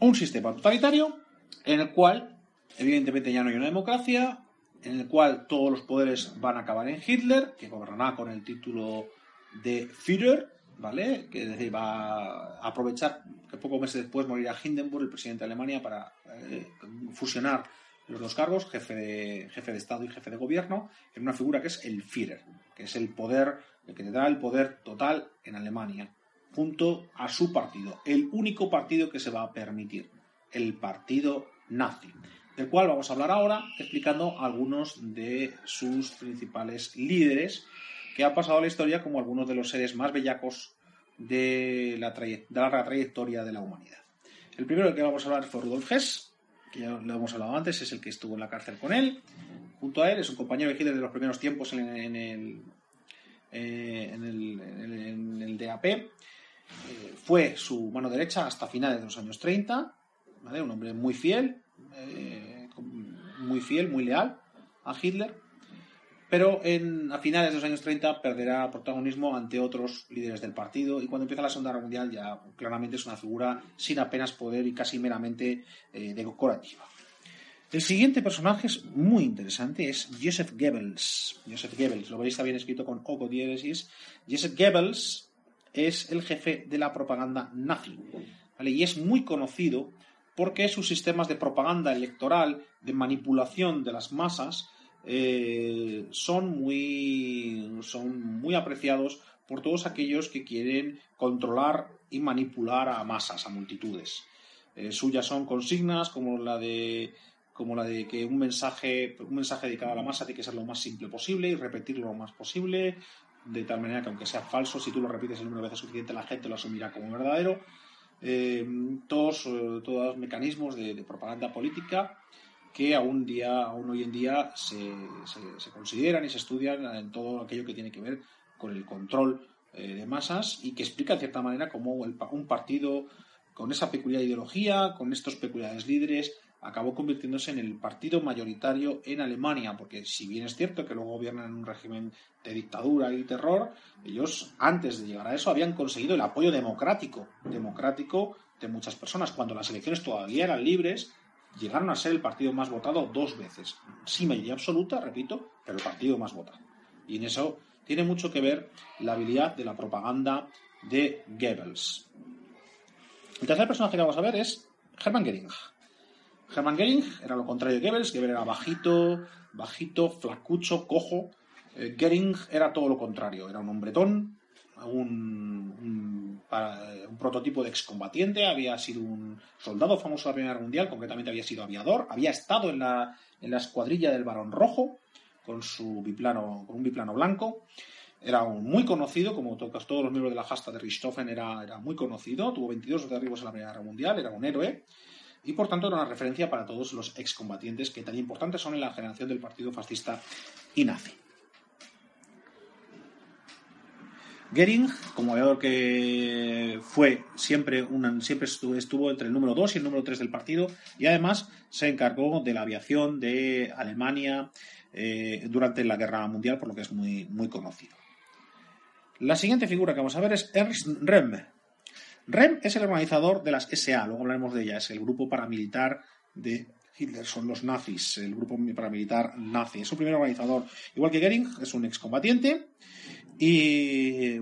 un sistema totalitario en el cual, evidentemente, ya no hay una democracia, en el cual todos los poderes van a acabar en Hitler, que gobernará con el título de Führer, ¿vale? Que es decir, va a aprovechar que pocos meses después morirá Hindenburg, el presidente de Alemania, para eh, fusionar los dos cargos, jefe de, jefe de Estado y jefe de gobierno, en una figura que es el Führer, que es el poder, el que tendrá el poder total en Alemania, junto a su partido, el único partido que se va a permitir, el partido nazi, del cual vamos a hablar ahora, explicando algunos de sus principales líderes, que han pasado a la historia como algunos de los seres más bellacos de la, de la trayectoria de la humanidad. El primero del que vamos a hablar fue Rudolf Hess, que ya lo hemos hablado antes, es el que estuvo en la cárcel con él. Junto a él, es un compañero de Hitler de los primeros tiempos en, el, en, el, en, el, DAP. Eh, fue su mano derecha hasta finales de los años 30. Un hombre muy fiel, eh, muy fiel, muy leal a Hitler pero en, a finales de los años 30 perderá protagonismo ante otros líderes del partido y cuando empieza la Segunda Guerra Mundial ya claramente es una figura sin apenas poder y casi meramente eh, decorativa. El siguiente personaje es muy interesante, es Joseph Goebbels. Joseph Goebbels, lo veis está bien escrito con O diéresis. Joseph Goebbels es el jefe de la propaganda nazi. Y es muy conocido porque sus sistemas de propaganda electoral, de manipulación de las masas, eh, son, muy, son muy apreciados por todos aquellos que quieren controlar y manipular a masas, a multitudes. Eh, suyas son consignas como la de como la de que un mensaje, un mensaje dedicado a la masa tiene que ser lo más simple posible y repetirlo lo más posible, de tal manera que aunque sea falso, si tú lo repites el número de veces suficiente, la gente lo asumirá como verdadero. Eh, todos, todos los mecanismos de propaganda política que aún, día, aún hoy en día se, se, consideran y se estudian en todo aquello que tiene que ver con el control eh, de masas y que explica de cierta manera cómo un partido con esa peculiar ideología, con estos peculiares líderes, acabó convirtiéndose en el partido mayoritario en Alemania, porque si bien es cierto que luego gobiernan en un régimen de dictadura y terror, ellos antes de llegar a eso habían conseguido el apoyo democrático, democrático de muchas personas, cuando las elecciones todavía eran libres llegaron a ser el partido más votado dos veces. Sin mayoría absoluta, repito, pero el partido más votado. Y en eso tiene mucho que ver la habilidad de la propaganda de Goebbels. El tercer personaje que vamos a ver es Hermann Göring. Hermann Göring era lo contrario de Goebbels. Goebbels era bajito, bajito, flacucho, cojo. Eh, era todo lo contrario. Era un hombretón, un, un, prototipo de excombatiente, había sido un soldado famoso de la Primera Guerra Mundial, concretamente había sido aviador, había estado en la, en la escuadrilla del Barón Rojo con su biplano, con un biplano blanco. Era muy conocido, como todos, todos los miembros de la Hasta de Richthofen, era, era muy conocido, tuvo 22 derribos en la Primera Guerra Mundial, era un héroe y por tanto era una referencia para todos los excombatientes que tan importantes son en la generación del partido fascista y nazi. Gering, como aviador que fue siempre, siempre estuvo, entre el número 2 y el número 3 del partido y además se encargó de la aviación de Alemania eh, durante la Guerra Mundial, por lo que es muy, muy conocido. La siguiente figura que vamos a ver es Ernst Rem. Rem es el organizador de las SA, luego hablaremos de ella, es el grupo paramilitar de Hitler, son los nazis, el grupo paramilitar nazi. Es un primer organizador, igual que Goering, es un excombatiente y,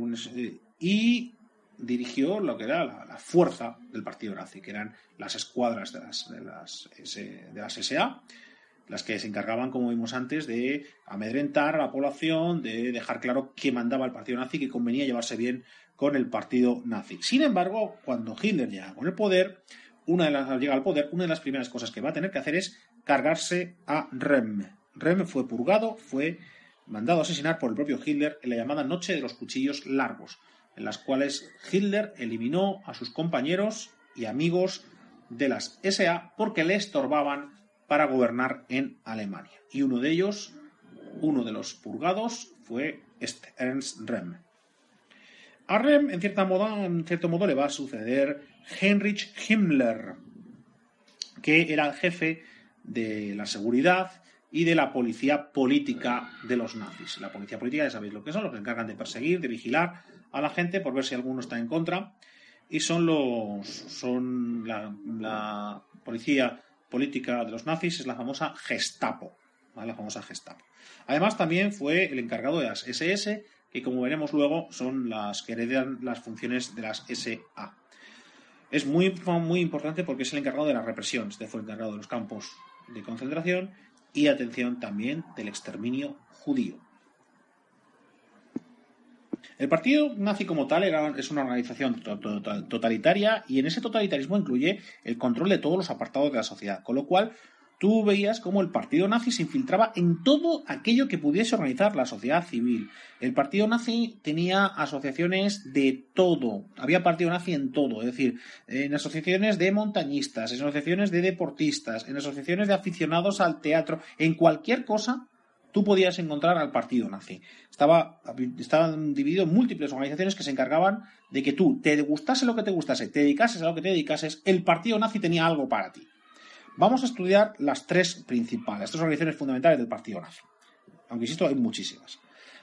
y dirigió lo que era la, fuerza del partido nazi, que eran las escuadras de las, de las, de las SA, las que se encargaban, como vimos antes, de amedrentar a la población, de dejar claro que mandaba el partido nazi, que convenía llevarse bien con el partido nazi. Sin embargo, cuando Hitler llega con el poder, una de las, llega al poder, una de las primeras cosas que va a tener que hacer es cargarse a Rem. Rem fue purgado, fue mandado a asesinar por el propio Hitler en la llamada Noche de los Cuchillos Largos, en las cuales Hitler eliminó a sus compañeros y amigos de las SA porque le estorbaban para gobernar en Alemania. Y uno de ellos, uno de los purgados, fue Ernst Rem. A en, cierta en cierto modo, le va a suceder Heinrich Himmler, que era el jefe de la seguridad y de la policía política de los nazis. La policía política ya sabéis lo que son, los que se encargan de perseguir, de vigilar a la gente por ver si alguno está en contra y son los son la, policía política de los nazis, es la famosa Gestapo, la famosa Gestapo. Además también fue el encargado de las SS, que como veremos luego son las que heredan las funciones de las SA. Es muy, muy importante porque es el encargado de la represión, este fue el encargado de los campos de concentración y atención también del exterminio judío. El partido nazi como tal era, es una organización totalitaria y en ese totalitarismo incluye el control de todos los apartados de la sociedad, con lo cual tú veías cómo el partido nazi se infiltraba en todo aquello que pudiese organizar la sociedad civil. El partido nazi tenía asociaciones de todo, había partido nazi en todo, es decir, en asociaciones de montañistas, en asociaciones de deportistas, en asociaciones de aficionados al teatro, en cualquier cosa tú podías encontrar al partido nazi. Estaba, estaban divididos en múltiples organizaciones que se encargaban de que tú te gustase lo que te gustase, te dedicases a lo que te dedicases, el partido nazi tenía algo para ti. Vamos a estudiar las tres principales, tres organizaciones fundamentales del partido nazi. Aunque insisto, hay muchísimas.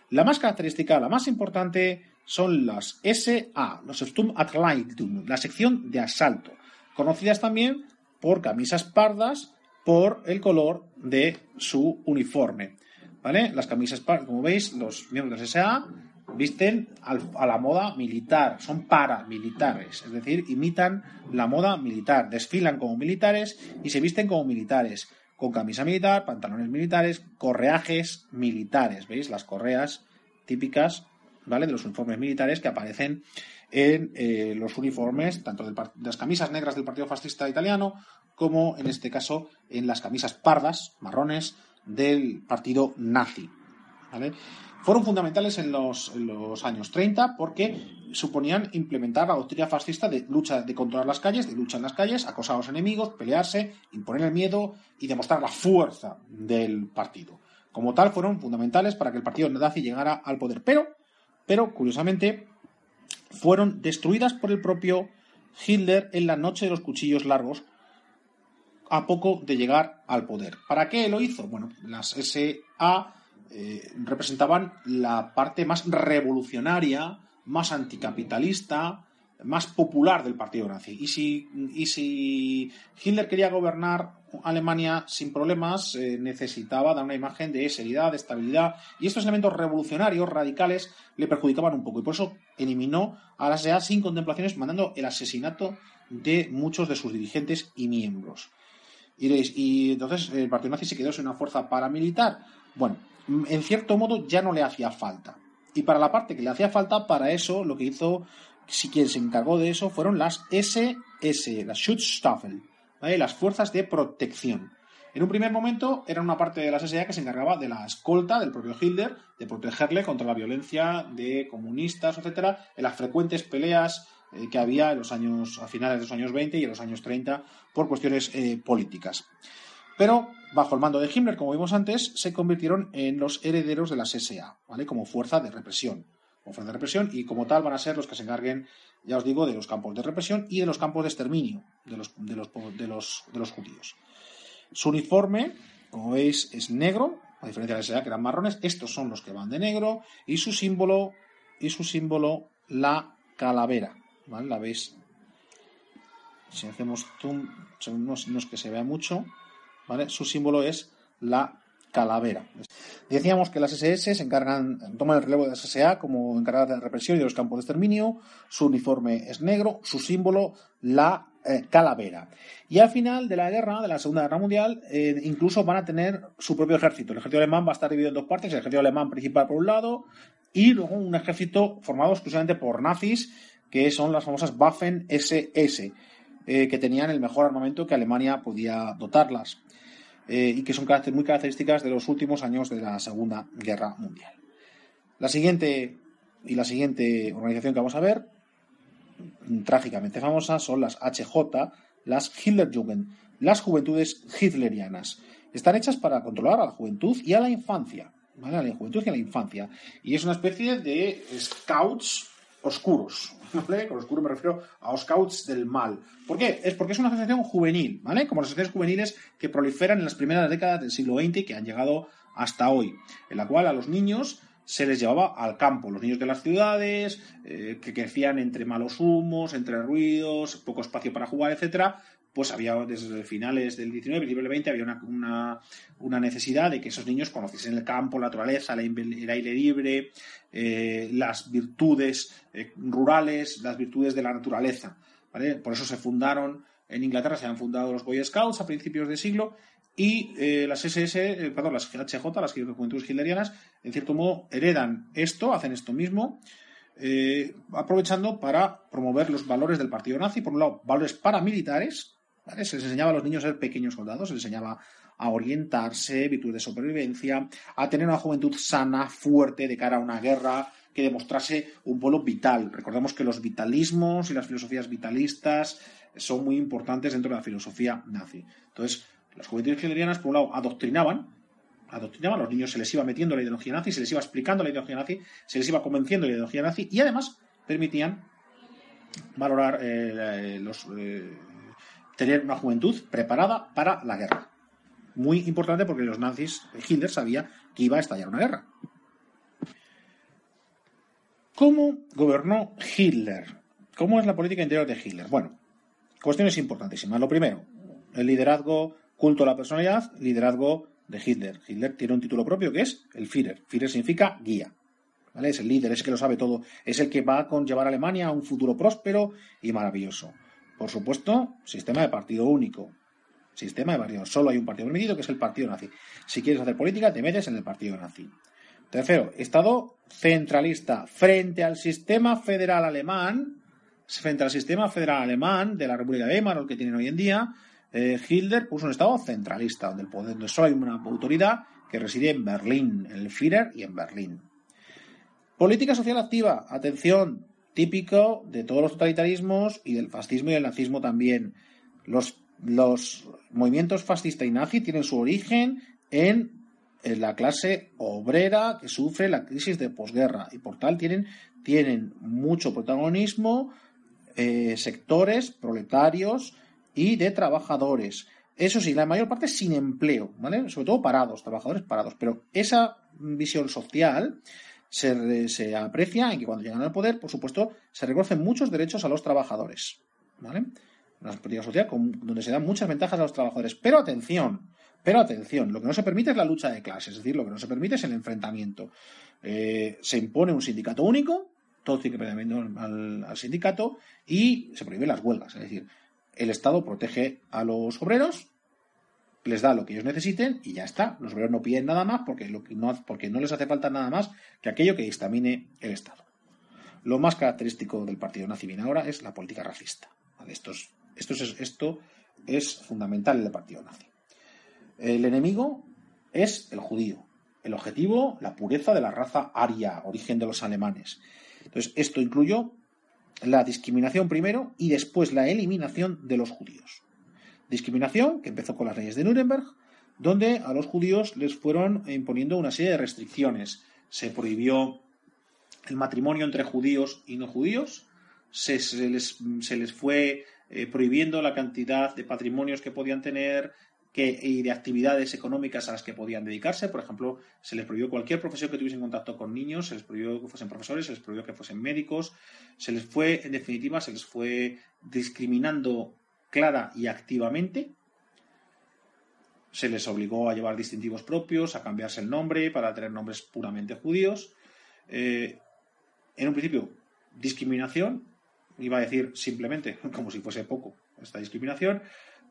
La más característica, la más importante, son las SA, los Sturmabteilung, la sección de asalto, conocidas también por camisas pardas por el color de su uniforme. ¿Vale? Las camisas pardas, como veis, los miembros de SA visten a la moda militar, son paramilitares, es decir, imitan la moda militar, desfilan como militares y se visten como militares, con camisa militar, pantalones militares, correajes militares, ¿veis? Las correas típicas, ¿vale? De los uniformes militares que aparecen en eh, los uniformes, tanto de las camisas negras del Partido Fascista Italiano, como en este caso en las camisas pardas, marrones, del partido nazi. ¿vale? Fueron fundamentales en los, años 30 porque suponían implementar la doctrina fascista de lucha, de controlar las calles, de lucha en las calles, acosar a los enemigos, pelearse, imponer el miedo y demostrar la fuerza del partido. Como tal, fueron fundamentales para que el partido nazi llegara al poder. Pero, pero curiosamente, fueron destruidas por el propio Hitler en la noche de los cuchillos largos, a poco de llegar al poder. ¿Para qué lo hizo? Bueno, las SA eh, representaban la parte más revolucionaria, más anticapitalista, más popular del partido nazi. Y si, y si Hitler quería gobernar Alemania sin problemas, eh, necesitaba dar una imagen de seriedad, de estabilidad, y estos elementos revolucionarios, radicales, le perjudicaban un poco. Y por eso eliminó a la SEA sin contemplaciones, mandando el asesinato de muchos de sus dirigentes y miembros. y entonces el partido nazi se quedó sin una fuerza paramilitar. Bueno, en cierto modo ya no le hacía falta. Y para la parte que le hacía falta, para eso lo que hizo, si quien se encargó de eso, fueron las SS, las Schutzstaffel, las fuerzas de protección. En un primer momento era una parte de la SA que se encargaba de la escolta del propio Hitler, de protegerle contra la violencia de comunistas, etcétera, en las frecuentes peleas eh, que había en los años, a finales de los años 20 y en los años 30 por cuestiones eh, políticas. Pero bajo el mando de Himmler, como vimos antes, se convirtieron en los herederos de las SA, ¿vale? Como fuerza de represión. Fuerza de represión y como tal van a ser los que se encarguen, ya os digo, de los campos de represión y de los campos de exterminio de los, de los, de los, de los judíos. Su uniforme, como veis, es negro, a diferencia de la SA que eran marrones, estos son los que van de negro y su símbolo, y su símbolo, la calavera, ¿vale? La veis. Si hacemos zoom, no es que se vea mucho, su símbolo es la calavera. Decíamos que las SS se encargan, toman el relevo de las SA como encargadas de la represión y de los campos de exterminio, su uniforme es negro, su símbolo la eh, calavera. Y al final de la guerra, de la Segunda Guerra Mundial, eh, incluso van a tener su propio ejército. El ejército alemán va a estar dividido en dos partes, el ejército alemán principal por un lado y luego un ejército formado exclusivamente por nazis, que son las famosas Waffen SS, eh, que tenían el mejor armamento que Alemania podía dotarlas. Eh, y que son muy características de los últimos años de la Segunda Guerra Mundial. La siguiente y la siguiente organización que vamos a ver, trágicamente famosa, son las HJ, las Hitlerjugend, las juventudes hitlerianas. Están hechas para controlar a la juventud y a la infancia. A la juventud y a la infancia. Y es una especie de scouts oscuros. Con oscuro me refiero a los scouts del mal. ¿Por qué? Es porque es una asociación juvenil, ¿vale? Como las asociaciones juveniles que proliferan en las primeras décadas del siglo XX y que han llegado hasta hoy, en la cual a los niños se les llevaba al campo. Los niños de las ciudades, eh, que crecían entre malos humos, entre ruidos, poco espacio para jugar, etcétera, pues había desde finales del 19, principios del 20, había una, una, necesidad de que esos niños conociesen el campo, la naturaleza, el aire libre, eh, las virtudes eh, rurales, las virtudes de la naturaleza. Por eso se fundaron, en Inglaterra se han fundado los Boy Scouts a principios de siglo y eh, las SS, perdón, las HJ, las Juventudes Hitlerianas, en cierto modo heredan esto, hacen esto mismo, aprovechando para promover los valores del partido nazi, por un lado, valores paramilitares, se les enseñaba a los niños a ser pequeños soldados, se les enseñaba a orientarse, virtud de supervivencia, a tener una juventud sana, fuerte, de cara a una guerra, que demostrase un pueblo vital. Recordemos que los vitalismos y las filosofías vitalistas son muy importantes dentro de la filosofía nazi. Entonces, las juventudes hitlerianas, por un lado, adoctrinaban, adoctrinaban, a los niños se les iba metiendo la ideología nazi, se les iba explicando la ideología nazi, se les iba convenciendo la ideología nazi y además permitían valorar eh, los, eh, tener una juventud preparada para la guerra. Muy importante porque los nazis, Hitler sabía que iba a estallar una guerra. ¿Cómo gobernó Hitler? ¿Cómo es la política interior de Hitler? Bueno, cuestiones importantísimas. Lo primero, el liderazgo culto a la personalidad, liderazgo de Hitler. Hitler tiene un título propio que es el Führer. Führer significa guía. ¿Vale? Es el líder, es el que lo sabe todo. Es el que va a llevar a Alemania a un futuro próspero y maravilloso. Por supuesto, sistema de partido único. Sistema de partido. Solo hay un partido permitido que es el partido nazi. Si quieres hacer política, te metes en el partido nazi. Tercero, Estado centralista frente al sistema federal alemán, frente al sistema federal alemán de la República de Weimar, el que tienen hoy en día, eh, Hitler puso un Estado centralista, donde, el poder, donde solo hay una autoridad que reside en Berlín, en el Führer y en Berlín. Política social activa, atención, típico de todos los totalitarismos y del fascismo y del nazismo también. Los, los movimientos fascista y nazi tienen su origen en, la clase obrera que sufre la crisis de posguerra y por tal tienen, tienen mucho protagonismo eh, sectores proletarios y de trabajadores. Eso sí, la mayor parte sin empleo, ¿vale? Sobre todo parados, trabajadores parados. Pero esa visión social se, aprecia en que cuando llegan al poder, por supuesto, se reconocen muchos derechos a los trabajadores. ¿Vale? Una política social donde se dan muchas ventajas a los trabajadores. Pero atención, pero atención, lo que no se permite es la lucha de clases, es decir, lo que no se permite es el enfrentamiento. Eh, se impone un sindicato único, todo tiene que al, al sindicato, y se prohíben las huelgas. Es decir, el Estado protege a los obreros les da lo que ellos necesiten y ya está. Los obreros no piden nada más porque, lo que no, porque no les hace falta nada más que aquello que distamine el Estado. Lo más característico del partido nazi bien ahora es la política racista. Esto, es, esto, es, fundamental en el partido nazi. El enemigo es el judío. El objetivo, la pureza de la raza aria, origen de los alemanes. Entonces, esto incluyó la discriminación primero y después la eliminación de los judíos. Discriminación que empezó con las leyes de Nuremberg, donde a los judíos les fueron imponiendo una serie de restricciones. Se prohibió el matrimonio entre judíos y no judíos, se, les, fue eh, prohibiendo la cantidad de patrimonios que podían tener que, y de actividades económicas a las que podían dedicarse. Por ejemplo, se les prohibió cualquier profesión que tuviesen contacto con niños, se les prohibió que fuesen profesores, se les prohibió que fuesen médicos, se les fue, en definitiva, se les fue discriminando clara y activamente. Se les obligó a llevar distintivos propios, a cambiarse el nombre para tener nombres puramente judíos. Eh, en un principio, discriminación, iba a decir simplemente, como si fuese poco, esta discriminación,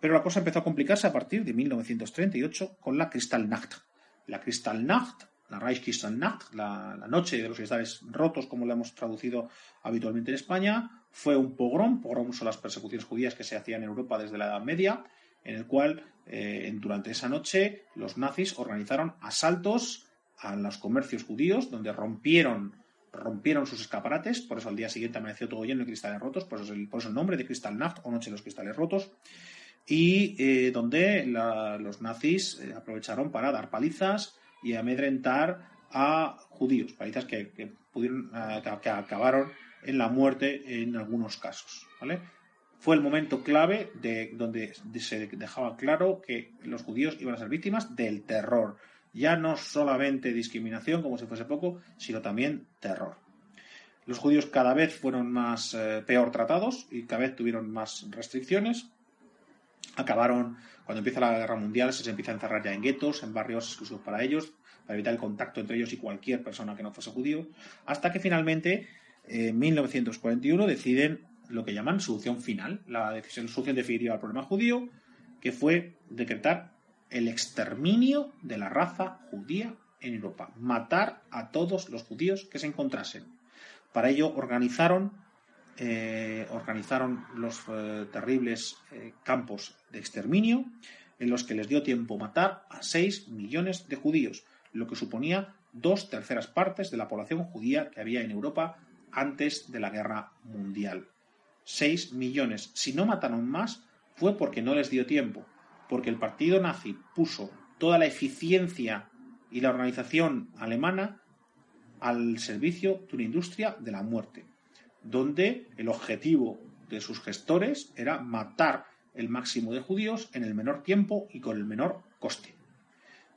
pero la cosa empezó a complicarse a partir de 1938 con la Kristallnacht. La Kristallnacht, la Reichskristallnacht, la, la noche de los cristales rotos, como la hemos traducido habitualmente en España, fue un pogrom. Pogrom son las persecuciones judías que se hacían en Europa desde la Edad Media, en el cual eh, durante esa noche los nazis organizaron asaltos a los comercios judíos, donde rompieron, rompieron sus escaparates, por eso al día siguiente amaneció todo lleno de cristales rotos, por eso, el, por el nombre de Kristallnacht o Noche de los Cristales Rotos, y eh, donde los nazis eh, aprovecharon para dar palizas y amedrentar a judíos, palizas que, pudieron, que acabaron en la muerte en algunos casos. ¿vale? Fue el momento clave de donde se dejaba claro que los judíos iban a ser víctimas del terror. ya no solamente discriminación, como si fuese poco, sino también terror. Los judíos cada vez fueron más eh, peor tratados y cada vez tuvieron más restricciones. Acabaron, cuando empieza la guerra mundial, se, empieza a encerrar ya en guetos, en barrios exclusivos para ellos, para evitar el contacto entre ellos y cualquier persona que no fuese judío, hasta que finalmente, en 1941, deciden lo que llaman solución final, la decisión, solución definitiva al problema judío, que fue decretar el exterminio de la raza judía en Europa, matar a todos los judíos que se encontrasen. Para ello organizaron, eh, los eh, terribles eh, campos de exterminio en los que les dio tiempo matar a 6 millones de judíos, lo que suponía dos terceras partes de la población judía que había en Europa antes de la guerra mundial. 6 millones. Si no mataron más, fue porque no les dio tiempo, porque el partido nazi puso toda la eficiencia y la organización alemana al servicio de una industria de la muerte, donde el objetivo de sus gestores era matar el máximo de judíos en el menor tiempo y con el menor coste.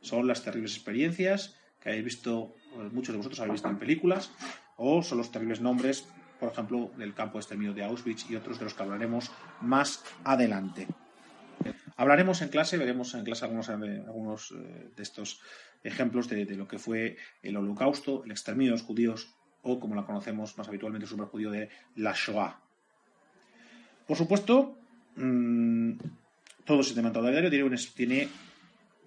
Son las terribles experiencias que habéis visto, muchos de vosotros habéis visto en películas, o son los terribles nombres, por ejemplo, del campo de exterminio de Auschwitz y otros de los que hablaremos más adelante. Hablaremos en clase, veremos en clase algunos, eh, de estos ejemplos de, lo que fue el holocausto, el exterminio de los judíos o, como la conocemos más habitualmente, el superjudío de la Shoah. Por supuesto, mmm, todo sistema totalitario tiene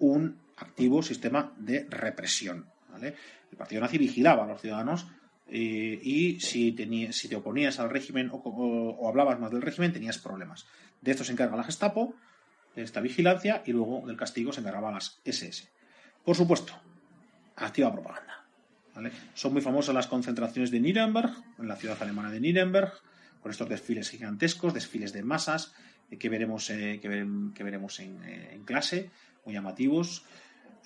un activo sistema de represión. El partido nazi vigilaba a los ciudadanos eh, y si, si, te oponías al régimen o, hablabas más del régimen tenías problemas. De esto se encarga la Gestapo, de esta vigilancia, y luego del castigo se encargaban las SS. Por supuesto, activa propaganda. Son muy famosas las concentraciones de Nuremberg, en la ciudad alemana de Nuremberg, con estos desfiles gigantescos, desfiles de masas, eh, que veremos, eh, que, veremos en clase, muy llamativos.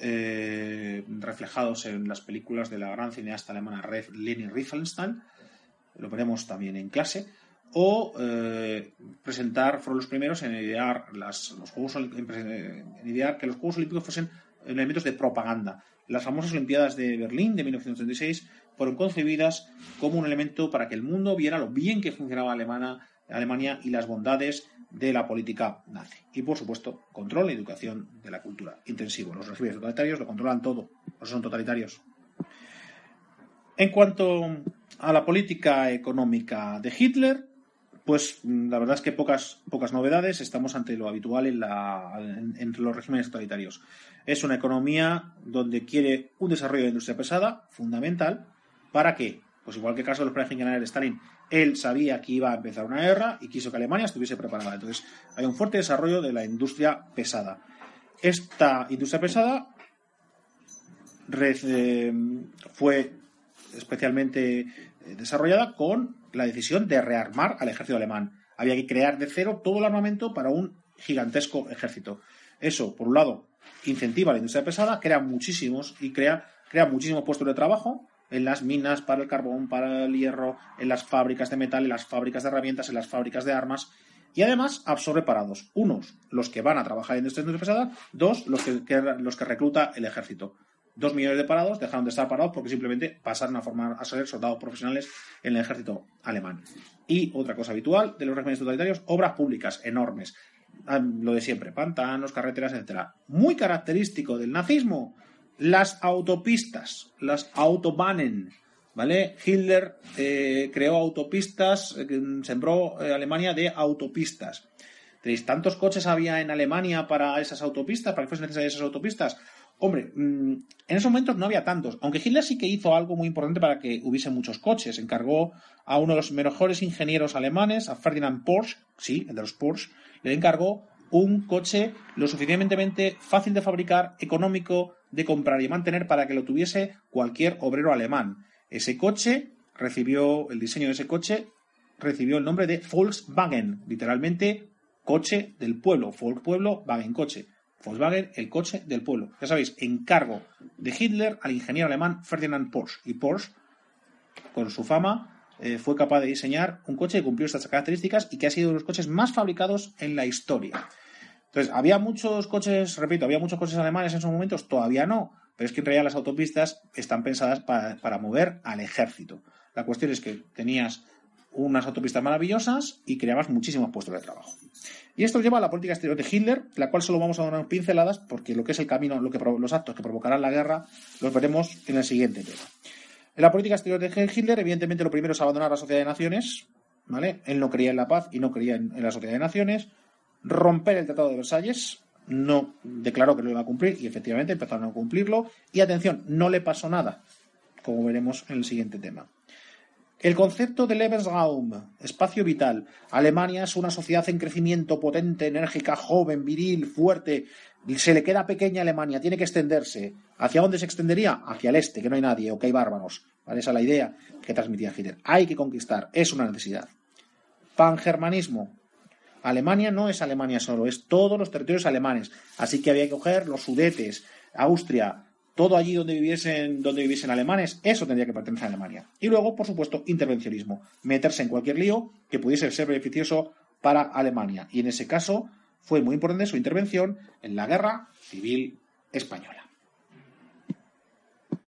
Eh, reflejados en las películas de la gran cineasta alemana Leni Riefenstahl, lo veremos también en clase, o eh, presentar, fueron los primeros en idear, los juegos, en idear que los Juegos Olímpicos fuesen elementos de propaganda. Las famosas Olimpiadas de Berlín de 1936 fueron concebidas como un elemento para que el mundo viera lo bien que funcionaba Alemania y las bondades de la política nazi. Y por supuesto, control y educación de la cultura. Intensivo. Los regímenes totalitarios lo controlan todo. No son totalitarios. En cuanto a la política económica de Hitler, pues la verdad es que pocas, pocas novedades. Estamos ante lo habitual en la, entre los regímenes totalitarios. Es una economía donde quiere un desarrollo de industria pesada, fundamental. ¿Para qué? Pues igual que el caso de los planes generales de Stalin, él sabía que iba a empezar una guerra y quiso que Alemania estuviese preparada. Entonces, hay un fuerte desarrollo de la industria pesada. Esta industria pesada fue especialmente eh, desarrollada con la decisión de rearmar al ejército alemán. Había que crear de cero todo el armamento para un gigantesco ejército. Eso, por un lado, incentiva la industria pesada, crea muchísimos y crea, crea muchísimos puestos de trabajo en las minas para el carbón, para el hierro, en las fábricas de metal, en las fábricas de herramientas, en las fábricas de armas. Y además absorbe parados. Unos, los que van a trabajar en esta industria pesada. Dos, los que, los que recluta el ejército. Dos millones de parados dejaron de estar parados porque simplemente pasaron a formar a ser soldados profesionales en el ejército alemán. Y otra cosa habitual de los regímenes totalitarios, obras públicas enormes. Ah, lo de siempre, pantanos, carreteras, etcétera. Muy característico del nazismo las autopistas, las Autobahnen, ¿vale? Hitler eh, creó autopistas, eh, sembró eh, Alemania de autopistas. ¿Tenéis tantos coches había en Alemania para esas autopistas, para que fuesen necesarias esas autopistas? Hombre, mm, en esos momentos no había tantos, aunque Hitler sí que hizo algo muy importante para que hubiese muchos coches. Encargó a uno de los mejores ingenieros alemanes, a Ferdinand Porsche, sí, de los Porsche, le encargó un coche lo suficientemente fácil de fabricar, económico, de comprar y mantener para que lo tuviese cualquier obrero alemán. Ese coche recibió, el diseño de ese coche recibió el nombre de Volkswagen, literalmente coche del pueblo, Volk pueblo, Wagen coche. Volkswagen, el coche del pueblo. Ya sabéis, encargo de Hitler al ingeniero alemán Ferdinand Porsche. Y Porsche, con su fama, eh, fue capaz de diseñar un coche que cumplió estas características y que ha sido uno de los coches más fabricados en la historia. Entonces, ¿había muchos coches, repito, había muchos coches alemanes en esos momentos? Todavía no, pero es que en realidad las autopistas están pensadas para, mover al ejército. La cuestión es que tenías unas autopistas maravillosas y creabas muchísimos puestos de trabajo. Y esto lleva a la política exterior de Hitler, la cual solo vamos a dar unas pinceladas porque lo que es el camino, lo que, los actos que provocarán la guerra, los veremos en el siguiente tema. En la política exterior de Hitler, evidentemente, lo primero es abandonar la Sociedad de Naciones, ¿vale? Él no creía en la paz y no creía en, la Sociedad de Naciones. Romper el Tratado de Versalles, no declaró que lo iba a cumplir y efectivamente empezaron a cumplirlo. Y atención, no le pasó nada, como veremos en el siguiente tema. El concepto de Lebensraum, espacio vital. Alemania es una sociedad en crecimiento potente, enérgica, joven, viril, fuerte. Se le queda pequeña Alemania, tiene que extenderse. ¿Hacia dónde se extendería? Hacia el este, que no hay nadie o que hay bárbaros. Esa es la idea que transmitía Hitler. Hay que conquistar, es una necesidad. Pangermanismo. Alemania no es Alemania solo, es todos los territorios alemanes. Así que había que coger los sudetes, Austria, todo allí donde viviesen, donde viviesen alemanes, eso tendría que pertenecer a Alemania. Y luego, por supuesto, intervencionismo, meterse en cualquier lío que pudiese ser beneficioso para Alemania. Y en ese caso fue muy importante su intervención en la guerra civil española.